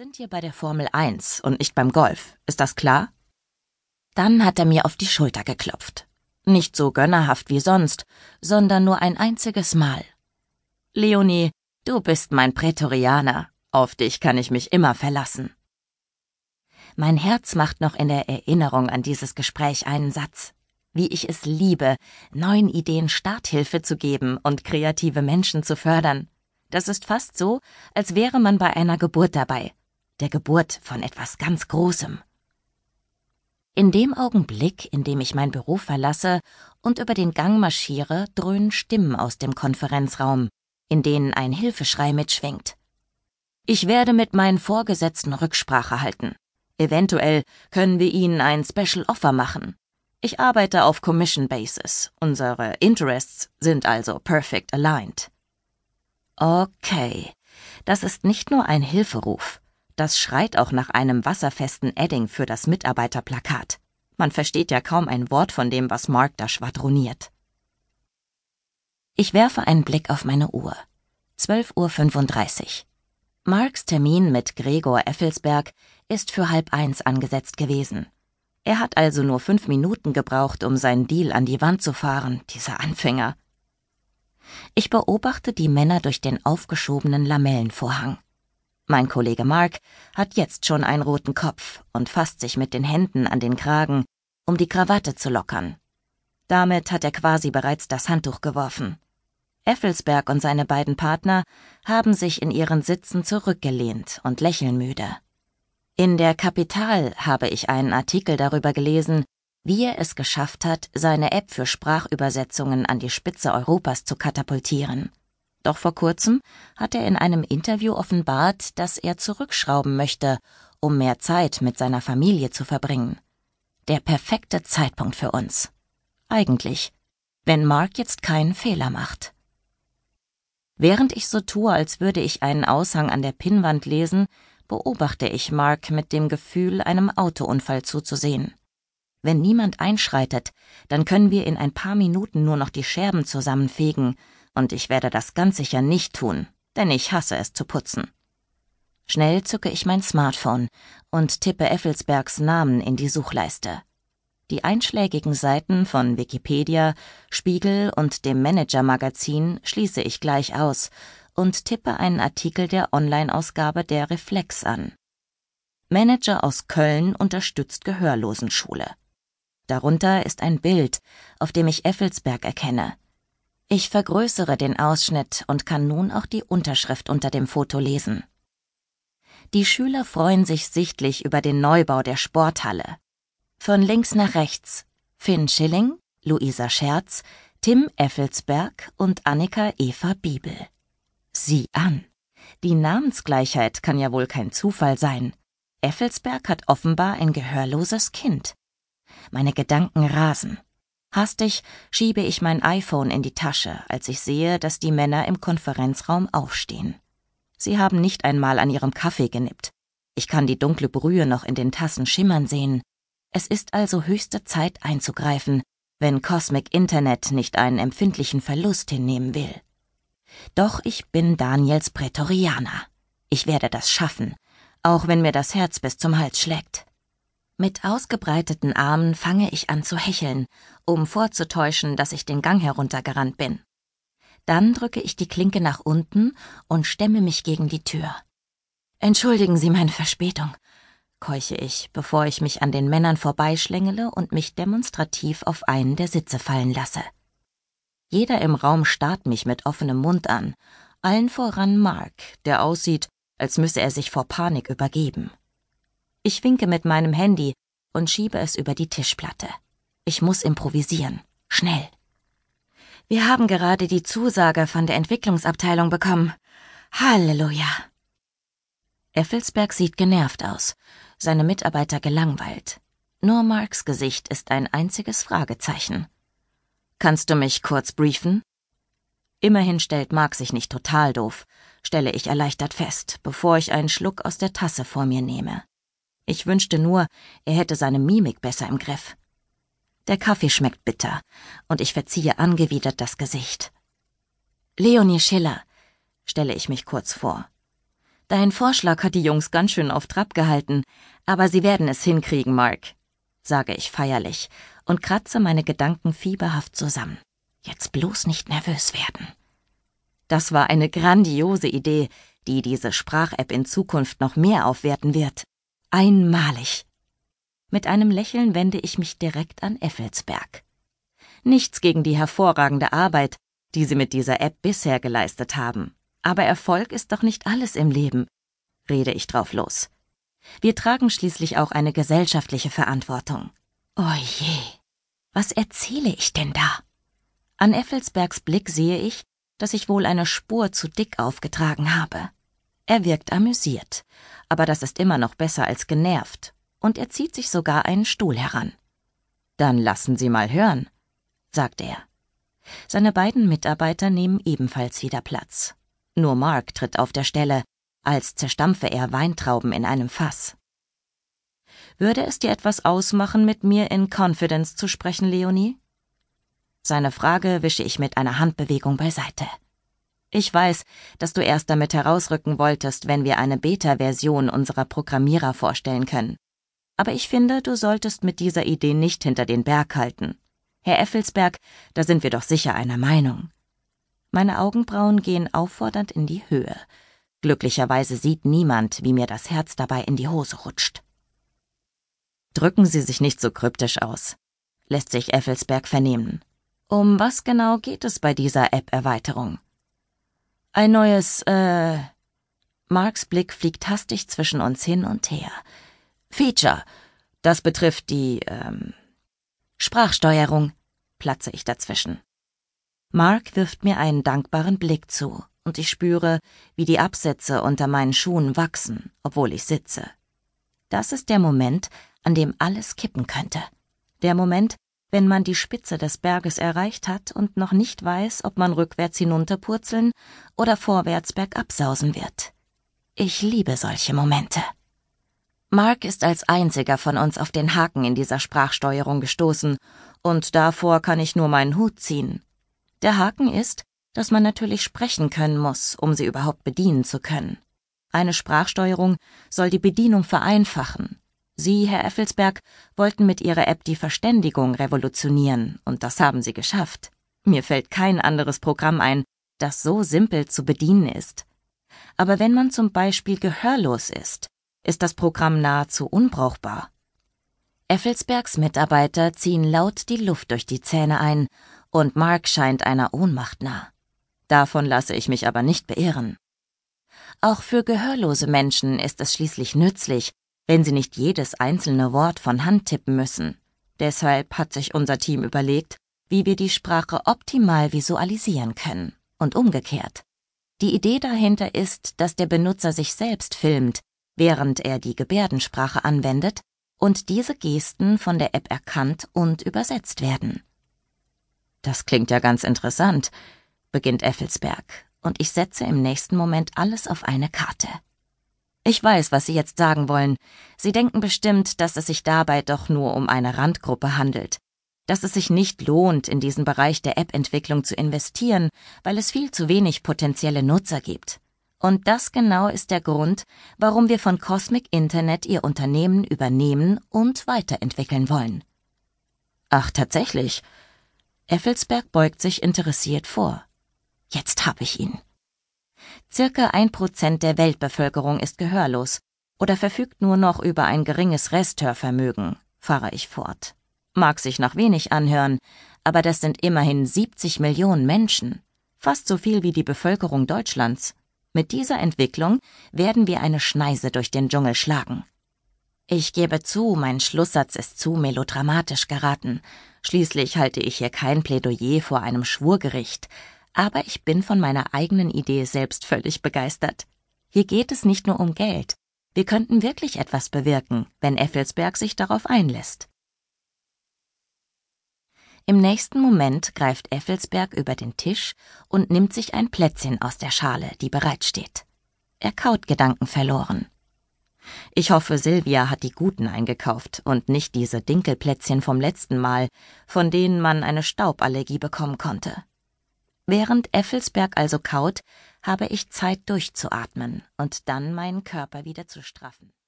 sind hier bei der Formel 1 und nicht beim Golf. Ist das klar? Dann hat er mir auf die Schulter geklopft. Nicht so gönnerhaft wie sonst, sondern nur ein einziges Mal. Leonie, du bist mein Prätorianer. Auf dich kann ich mich immer verlassen. Mein Herz macht noch in der Erinnerung an dieses Gespräch einen Satz. Wie ich es liebe, neuen Ideen Starthilfe zu geben und kreative Menschen zu fördern. Das ist fast so, als wäre man bei einer Geburt dabei, der Geburt von etwas ganz Großem. In dem Augenblick, in dem ich mein Büro verlasse und über den Gang marschiere, dröhnen Stimmen aus dem Konferenzraum, in denen ein Hilfeschrei mitschwingt. Ich werde mit meinen Vorgesetzten Rücksprache halten. Eventuell können wir Ihnen ein Special Offer machen. Ich arbeite auf Commission Basis. Unsere Interests sind also perfect aligned. Okay, das ist nicht nur ein Hilferuf, das schreit auch nach einem wasserfesten Edding für das Mitarbeiterplakat. Man versteht ja kaum ein Wort von dem, was Mark da schwadroniert. Ich werfe einen Blick auf meine Uhr. 12.35 Uhr. Marks Termin mit Gregor Effelsberg ist für halb eins angesetzt gewesen. Er hat also nur fünf Minuten gebraucht, um seinen Deal an die Wand zu fahren, dieser Anfänger. Ich beobachte die Männer durch den aufgeschobenen Lamellenvorhang. Mein Kollege Mark hat jetzt schon einen roten Kopf und fasst sich mit den Händen an den Kragen, um die Krawatte zu lockern. Damit hat er quasi bereits das Handtuch geworfen. Effelsberg und seine beiden Partner haben sich in ihren Sitzen zurückgelehnt und lächeln müde. In der Kapital habe ich einen Artikel darüber gelesen, wie er es geschafft hat, seine App für Sprachübersetzungen an die Spitze Europas zu katapultieren. Doch vor kurzem hat er in einem Interview offenbart, dass er zurückschrauben möchte, um mehr Zeit mit seiner Familie zu verbringen. Der perfekte Zeitpunkt für uns. Eigentlich, wenn Mark jetzt keinen Fehler macht. Während ich so tue, als würde ich einen Aushang an der Pinnwand lesen, beobachte ich Mark mit dem Gefühl, einem Autounfall zuzusehen. Wenn niemand einschreitet, dann können wir in ein paar Minuten nur noch die Scherben zusammenfegen, und ich werde das ganz sicher nicht tun, denn ich hasse es zu putzen. Schnell zücke ich mein Smartphone und tippe Effelsbergs Namen in die Suchleiste. Die einschlägigen Seiten von Wikipedia, Spiegel und dem Manager-Magazin schließe ich gleich aus und tippe einen Artikel der Online-Ausgabe der Reflex an. Manager aus Köln unterstützt Gehörlosenschule. Darunter ist ein Bild, auf dem ich Effelsberg erkenne. Ich vergrößere den Ausschnitt und kann nun auch die Unterschrift unter dem Foto lesen. Die Schüler freuen sich sichtlich über den Neubau der Sporthalle. Von links nach rechts Finn Schilling, Luisa Scherz, Tim Effelsberg und Annika Eva Bibel. Sieh an. Die Namensgleichheit kann ja wohl kein Zufall sein. Effelsberg hat offenbar ein gehörloses Kind. Meine Gedanken rasen. Hastig schiebe ich mein iPhone in die Tasche, als ich sehe, dass die Männer im Konferenzraum aufstehen. Sie haben nicht einmal an ihrem Kaffee genippt. Ich kann die dunkle Brühe noch in den Tassen schimmern sehen. Es ist also höchste Zeit einzugreifen, wenn Cosmic Internet nicht einen empfindlichen Verlust hinnehmen will. Doch ich bin Daniels Prätorianer. Ich werde das schaffen, auch wenn mir das Herz bis zum Hals schlägt. Mit ausgebreiteten Armen fange ich an zu hecheln, um vorzutäuschen, dass ich den Gang heruntergerannt bin. Dann drücke ich die Klinke nach unten und stemme mich gegen die Tür. Entschuldigen Sie meine Verspätung, keuche ich, bevor ich mich an den Männern vorbeischlängele und mich demonstrativ auf einen der Sitze fallen lasse. Jeder im Raum starrt mich mit offenem Mund an, allen voran Mark, der aussieht, als müsse er sich vor Panik übergeben. Ich winke mit meinem Handy und schiebe es über die Tischplatte. Ich muss improvisieren. Schnell. Wir haben gerade die Zusage von der Entwicklungsabteilung bekommen. Halleluja. Effelsberg sieht genervt aus, seine Mitarbeiter gelangweilt. Nur Marks Gesicht ist ein einziges Fragezeichen. Kannst du mich kurz briefen? Immerhin stellt Mark sich nicht total doof, stelle ich erleichtert fest, bevor ich einen Schluck aus der Tasse vor mir nehme. Ich wünschte nur, er hätte seine Mimik besser im Griff. Der Kaffee schmeckt bitter, und ich verziehe angewidert das Gesicht. Leonie Schiller, stelle ich mich kurz vor. Dein Vorschlag hat die Jungs ganz schön auf Trab gehalten, aber sie werden es hinkriegen, Mark, sage ich feierlich und kratze meine Gedanken fieberhaft zusammen. Jetzt bloß nicht nervös werden. Das war eine grandiose Idee, die diese Sprach-App in Zukunft noch mehr aufwerten wird. Einmalig. Mit einem Lächeln wende ich mich direkt an Effelsberg. Nichts gegen die hervorragende Arbeit, die Sie mit dieser App bisher geleistet haben. Aber Erfolg ist doch nicht alles im Leben, rede ich drauf los. Wir tragen schließlich auch eine gesellschaftliche Verantwortung. Oh je, was erzähle ich denn da? An Effelsbergs Blick sehe ich, dass ich wohl eine Spur zu dick aufgetragen habe. Er wirkt amüsiert, aber das ist immer noch besser als genervt, und er zieht sich sogar einen Stuhl heran. Dann lassen Sie mal hören, sagt er. Seine beiden Mitarbeiter nehmen ebenfalls wieder Platz. Nur Mark tritt auf der Stelle, als zerstampfe er Weintrauben in einem Fass. Würde es dir etwas ausmachen, mit mir in Confidence zu sprechen, Leonie? Seine Frage wische ich mit einer Handbewegung beiseite. Ich weiß, dass du erst damit herausrücken wolltest, wenn wir eine Beta-Version unserer Programmierer vorstellen können. Aber ich finde, du solltest mit dieser Idee nicht hinter den Berg halten. Herr Effelsberg, da sind wir doch sicher einer Meinung. Meine Augenbrauen gehen auffordernd in die Höhe. Glücklicherweise sieht niemand, wie mir das Herz dabei in die Hose rutscht. Drücken Sie sich nicht so kryptisch aus, lässt sich Effelsberg vernehmen. Um was genau geht es bei dieser App-Erweiterung? Ein neues, äh. Marks Blick fliegt hastig zwischen uns hin und her. Feature. Das betrifft die, ähm. Sprachsteuerung, platze ich dazwischen. Mark wirft mir einen dankbaren Blick zu, und ich spüre, wie die Absätze unter meinen Schuhen wachsen, obwohl ich sitze. Das ist der Moment, an dem alles kippen könnte. Der Moment, wenn man die Spitze des Berges erreicht hat und noch nicht weiß, ob man rückwärts hinunterpurzeln oder vorwärts bergab sausen wird. Ich liebe solche Momente. Mark ist als einziger von uns auf den Haken in dieser Sprachsteuerung gestoßen, und davor kann ich nur meinen Hut ziehen. Der Haken ist, dass man natürlich sprechen können muss, um sie überhaupt bedienen zu können. Eine Sprachsteuerung soll die Bedienung vereinfachen. Sie, Herr Effelsberg, wollten mit Ihrer App die Verständigung revolutionieren, und das haben Sie geschafft. Mir fällt kein anderes Programm ein, das so simpel zu bedienen ist. Aber wenn man zum Beispiel gehörlos ist, ist das Programm nahezu unbrauchbar. Effelsbergs Mitarbeiter ziehen laut die Luft durch die Zähne ein und Mark scheint einer Ohnmacht nah. Davon lasse ich mich aber nicht beirren. Auch für gehörlose Menschen ist es schließlich nützlich, wenn sie nicht jedes einzelne Wort von Hand tippen müssen. Deshalb hat sich unser Team überlegt, wie wir die Sprache optimal visualisieren können und umgekehrt. Die Idee dahinter ist, dass der Benutzer sich selbst filmt, während er die Gebärdensprache anwendet und diese Gesten von der App erkannt und übersetzt werden. Das klingt ja ganz interessant, beginnt Effelsberg, und ich setze im nächsten Moment alles auf eine Karte. Ich weiß, was Sie jetzt sagen wollen. Sie denken bestimmt, dass es sich dabei doch nur um eine Randgruppe handelt, dass es sich nicht lohnt, in diesen Bereich der App-Entwicklung zu investieren, weil es viel zu wenig potenzielle Nutzer gibt. Und das genau ist der Grund, warum wir von Cosmic Internet ihr Unternehmen übernehmen und weiterentwickeln wollen. Ach, tatsächlich, Effelsberg beugt sich interessiert vor. Jetzt hab ich ihn. Circa ein Prozent der Weltbevölkerung ist gehörlos oder verfügt nur noch über ein geringes Resthörvermögen, fahre ich fort. Mag sich nach wenig anhören, aber das sind immerhin 70 Millionen Menschen, fast so viel wie die Bevölkerung Deutschlands. Mit dieser Entwicklung werden wir eine Schneise durch den Dschungel schlagen. Ich gebe zu, mein Schlusssatz ist zu melodramatisch geraten. Schließlich halte ich hier kein Plädoyer vor einem Schwurgericht. Aber ich bin von meiner eigenen Idee selbst völlig begeistert. Hier geht es nicht nur um Geld. Wir könnten wirklich etwas bewirken, wenn Effelsberg sich darauf einlässt. Im nächsten Moment greift Effelsberg über den Tisch und nimmt sich ein Plätzchen aus der Schale, die bereitsteht. Er kaut gedankenverloren. Ich hoffe, Silvia hat die guten eingekauft und nicht diese Dinkelplätzchen vom letzten Mal, von denen man eine Stauballergie bekommen konnte. Während Effelsberg also kaut, habe ich Zeit durchzuatmen und dann meinen Körper wieder zu straffen.